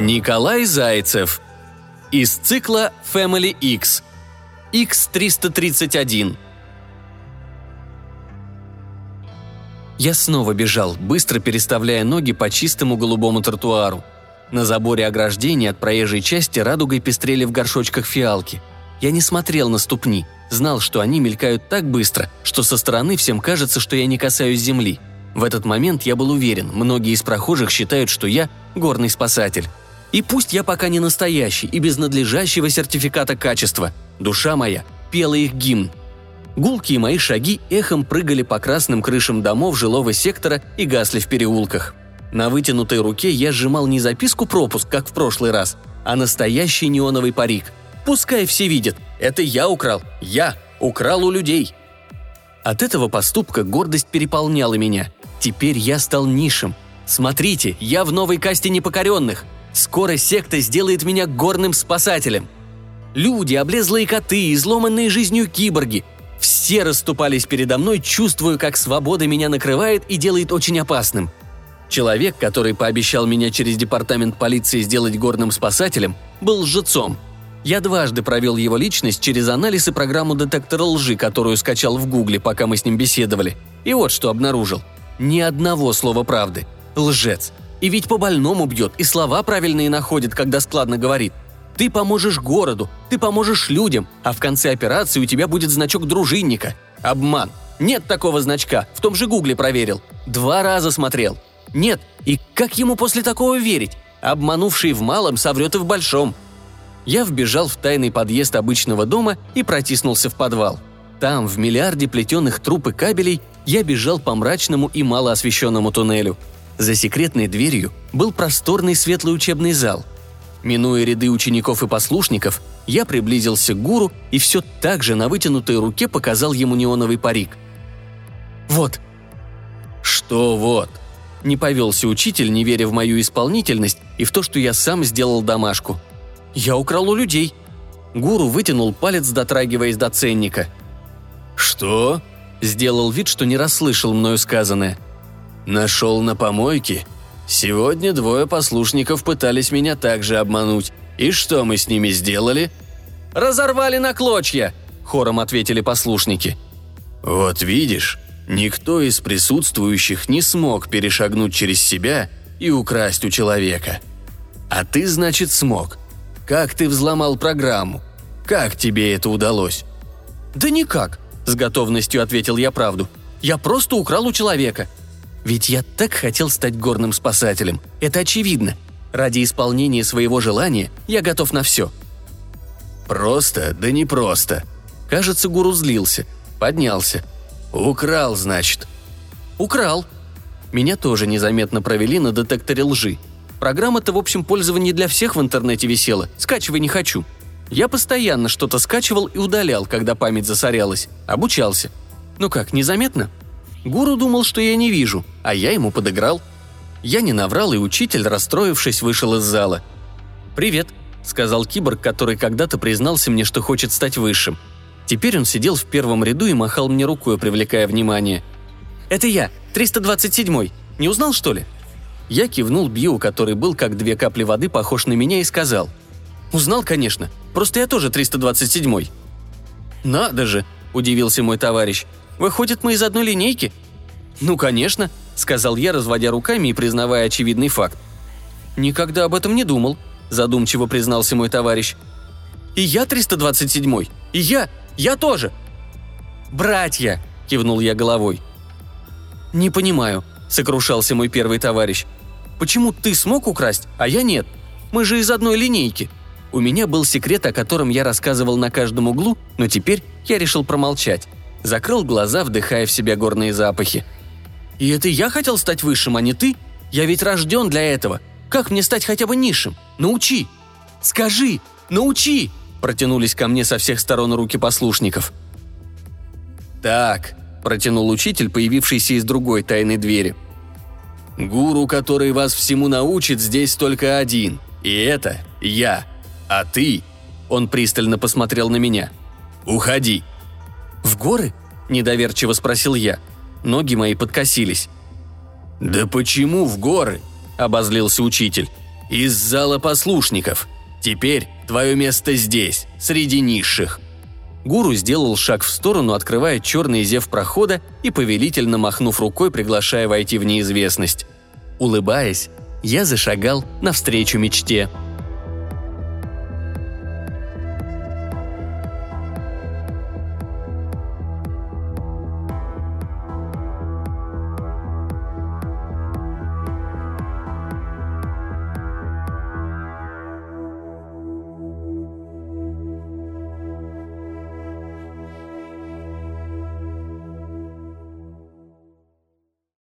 Николай Зайцев. Из цикла Family X. X331. Я снова бежал, быстро переставляя ноги по чистому голубому тротуару. На заборе ограждения от проезжей части радугой пестрели в горшочках фиалки. Я не смотрел на ступни, знал, что они мелькают так быстро, что со стороны всем кажется, что я не касаюсь земли. В этот момент я был уверен, многие из прохожих считают, что я горный спасатель. И пусть я пока не настоящий и без надлежащего сертификата качества, душа моя пела их гимн, Гулкие мои шаги эхом прыгали по красным крышам домов жилого сектора и гасли в переулках. На вытянутой руке я сжимал не записку пропуск, как в прошлый раз, а настоящий неоновый парик. Пускай все видят, это я украл, я украл у людей. От этого поступка гордость переполняла меня. Теперь я стал нишем. Смотрите, я в новой касте непокоренных. Скоро секта сделает меня горным спасателем. Люди, облезлые коты, изломанные жизнью киборги, все расступались передо мной, чувствуя, как свобода меня накрывает и делает очень опасным. Человек, который пообещал меня через департамент полиции сделать горным спасателем, был лжецом. Я дважды провел его личность через анализ и программу детектора лжи, которую скачал в гугле, пока мы с ним беседовали. И вот что обнаружил. Ни одного слова правды. Лжец. И ведь по-больному бьет, и слова правильные находит, когда складно говорит – ты поможешь городу, ты поможешь людям, а в конце операции у тебя будет значок дружинника. Обман. Нет такого значка, в том же гугле проверил. Два раза смотрел. Нет, и как ему после такого верить? Обманувший в малом соврет и в большом. Я вбежал в тайный подъезд обычного дома и протиснулся в подвал. Там, в миллиарде плетеных труб и кабелей, я бежал по мрачному и малоосвещенному туннелю. За секретной дверью был просторный светлый учебный зал – Минуя ряды учеников и послушников, я приблизился к гуру и все так же на вытянутой руке показал ему неоновый парик. «Вот». «Что вот?» Не повелся учитель, не веря в мою исполнительность и в то, что я сам сделал домашку. «Я украл у людей». Гуру вытянул палец, дотрагиваясь до ценника. «Что?» Сделал вид, что не расслышал мною сказанное. «Нашел на помойке?» Сегодня двое послушников пытались меня также обмануть. И что мы с ними сделали?» «Разорвали на клочья!» – хором ответили послушники. «Вот видишь, никто из присутствующих не смог перешагнуть через себя и украсть у человека. А ты, значит, смог. Как ты взломал программу? Как тебе это удалось?» «Да никак», – с готовностью ответил я правду. «Я просто украл у человека. Ведь я так хотел стать горным спасателем. Это очевидно. Ради исполнения своего желания я готов на все. Просто, да не просто. Кажется, гуру злился. Поднялся. Украл, значит. Украл. Меня тоже незаметно провели на детекторе лжи. Программа-то в общем пользовании для всех в интернете висела. Скачивай не хочу. Я постоянно что-то скачивал и удалял, когда память засорялась. Обучался. Ну как, незаметно? Гуру думал, что я не вижу, а я ему подыграл. Я не наврал, и учитель, расстроившись, вышел из зала. «Привет», — сказал киборг, который когда-то признался мне, что хочет стать высшим. Теперь он сидел в первом ряду и махал мне рукой, привлекая внимание. «Это я, 327-й. Не узнал, что ли?» Я кивнул Бью, который был как две капли воды похож на меня, и сказал. «Узнал, конечно. Просто я тоже 327-й». «Надо же!» – удивился мой товарищ. Выходит, мы из одной линейки?» «Ну, конечно», — сказал я, разводя руками и признавая очевидный факт. «Никогда об этом не думал», — задумчиво признался мой товарищ. «И я 327-й! И я! Я тоже!» «Братья!» — кивнул я головой. «Не понимаю», — сокрушался мой первый товарищ. «Почему ты смог украсть, а я нет? Мы же из одной линейки». У меня был секрет, о котором я рассказывал на каждом углу, но теперь я решил промолчать закрыл глаза, вдыхая в себя горные запахи. «И это я хотел стать высшим, а не ты? Я ведь рожден для этого. Как мне стать хотя бы низшим? Научи! Скажи! Научи!» Протянулись ко мне со всех сторон руки послушников. «Так», – протянул учитель, появившийся из другой тайной двери. «Гуру, который вас всему научит, здесь только один. И это я. А ты...» Он пристально посмотрел на меня. «Уходи!» «В горы?» – недоверчиво спросил я. Ноги мои подкосились. «Да почему в горы?» – обозлился учитель. Из зала послушников. Теперь твое место здесь, среди низших». Гуру сделал шаг в сторону, открывая черный зев прохода и повелительно махнув рукой, приглашая войти в неизвестность. Улыбаясь, я зашагал навстречу мечте –